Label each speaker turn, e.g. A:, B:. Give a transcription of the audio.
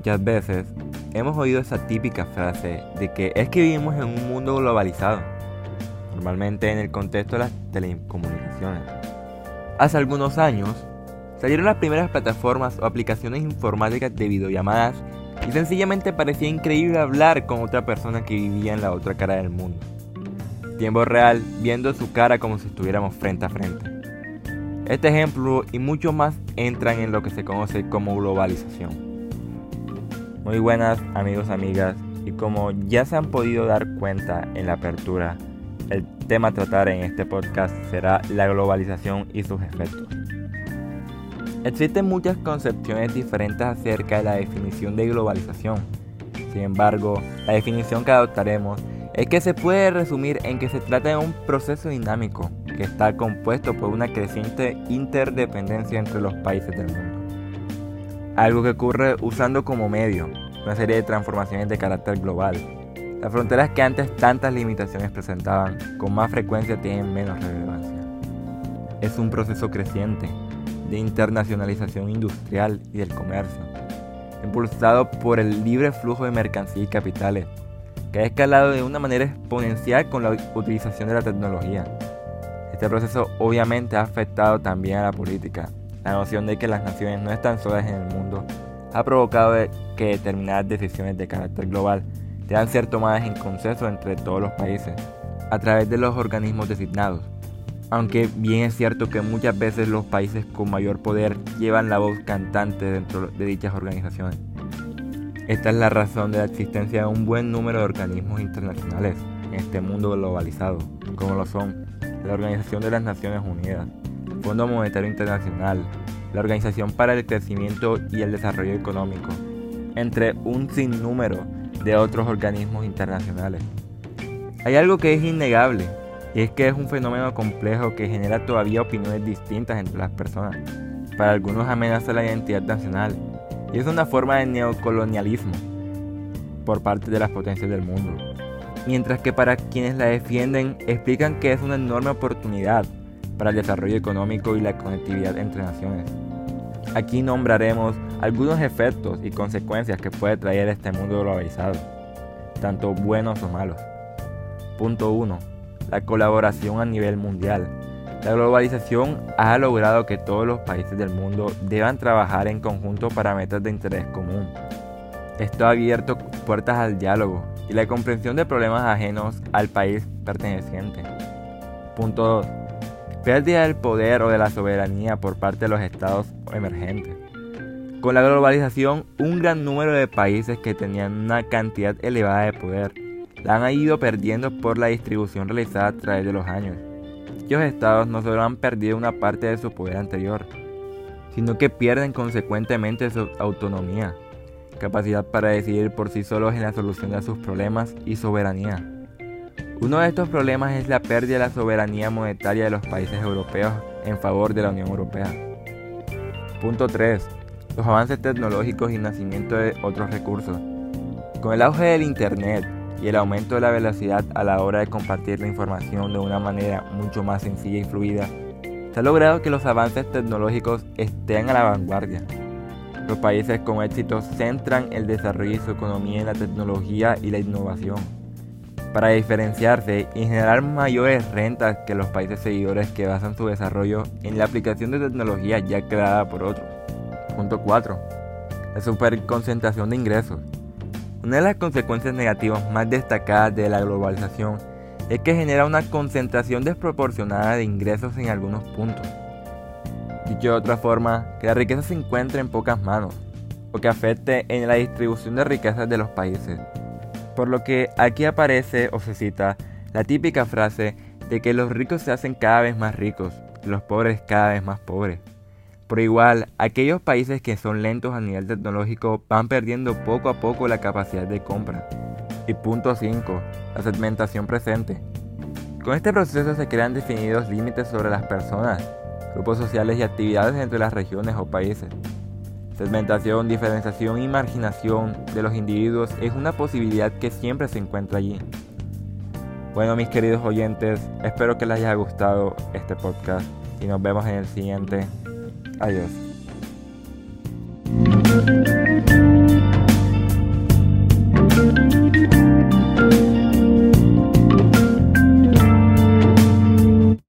A: Muchas veces hemos oído esa típica frase de que es que vivimos en un mundo globalizado, normalmente en el contexto de las telecomunicaciones. Hace algunos años salieron las primeras plataformas o aplicaciones informáticas de videollamadas y sencillamente parecía increíble hablar con otra persona que vivía en la otra cara del mundo. Tiempo real, viendo su cara como si estuviéramos frente a frente. Este ejemplo y mucho más entran en lo que se conoce como globalización. Muy buenas amigos, amigas, y como ya se han podido dar cuenta en la apertura, el tema a tratar en este podcast será la globalización y sus efectos. Existen muchas concepciones diferentes acerca de la definición de globalización. Sin embargo, la definición que adoptaremos es que se puede resumir en que se trata de un proceso dinámico que está compuesto por una creciente interdependencia entre los países del mundo. Algo que ocurre usando como medio una serie de transformaciones de carácter global. Las fronteras que antes tantas limitaciones presentaban con más frecuencia tienen menos relevancia. Es un proceso creciente de internacionalización industrial y del comercio, impulsado por el libre flujo de mercancías y capitales, que ha escalado de una manera exponencial con la utilización de la tecnología. Este proceso obviamente ha afectado también a la política. La noción de que las naciones no están solas en el mundo ha provocado que determinadas decisiones de carácter global deban ser tomadas en consenso entre todos los países, a través de los organismos designados, aunque bien es cierto que muchas veces los países con mayor poder llevan la voz cantante dentro de dichas organizaciones. Esta es la razón de la existencia de un buen número de organismos internacionales en este mundo globalizado, como lo son la Organización de las Naciones Unidas, Fondo Monetario Internacional, la Organización para el Crecimiento y el Desarrollo Económico, entre un sinnúmero de otros organismos internacionales. Hay algo que es innegable, y es que es un fenómeno complejo que genera todavía opiniones distintas entre las personas. Para algunos amenaza la identidad nacional y es una forma de neocolonialismo por parte de las potencias del mundo. Mientras que para quienes la defienden explican que es una enorme oportunidad para el desarrollo económico y la conectividad entre naciones. Aquí nombraremos algunos efectos y consecuencias que puede traer este mundo globalizado, tanto buenos o malos. Punto 1 la colaboración a nivel mundial. La globalización ha logrado que todos los países del mundo deban trabajar en conjunto para metas de interés común. Esto ha abierto puertas al diálogo y la comprensión de problemas ajenos al país perteneciente. Punto 2. Pérdida del poder o de la soberanía por parte de los estados emergentes. Con la globalización, un gran número de países que tenían una cantidad elevada de poder la han ido perdiendo por la distribución realizada a través de los años. Dichos estados no solo han perdido una parte de su poder anterior, sino que pierden consecuentemente su autonomía, capacidad para decidir por sí solos en la solución de sus problemas y soberanía. Uno de estos problemas es la pérdida de la soberanía monetaria de los países europeos en favor de la Unión Europea. Punto 3. Los avances tecnológicos y nacimiento de otros recursos. Con el auge del Internet, y el aumento de la velocidad a la hora de compartir la información de una manera mucho más sencilla y fluida, se ha logrado que los avances tecnológicos estén a la vanguardia. Los países con éxito centran el desarrollo de su economía en la tecnología y la innovación, para diferenciarse y generar mayores rentas que los países seguidores que basan su desarrollo en la aplicación de tecnología ya creada por otros. Punto 4. La superconcentración de ingresos. Una de las consecuencias negativas más destacadas de la globalización es que genera una concentración desproporcionada de ingresos en algunos puntos. Dicho de otra forma, que la riqueza se encuentre en pocas manos, o que afecte en la distribución de riquezas de los países. Por lo que aquí aparece o se cita la típica frase de que los ricos se hacen cada vez más ricos, y los pobres cada vez más pobres. Por igual, aquellos países que son lentos a nivel tecnológico van perdiendo poco a poco la capacidad de compra. Y punto 5. La segmentación presente. Con este proceso se crean definidos límites sobre las personas, grupos sociales y actividades entre las regiones o países. Segmentación, diferenciación y marginación de los individuos es una posibilidad que siempre se encuentra allí. Bueno mis queridos oyentes, espero que les haya gustado este podcast y nos vemos en el siguiente. Adiós.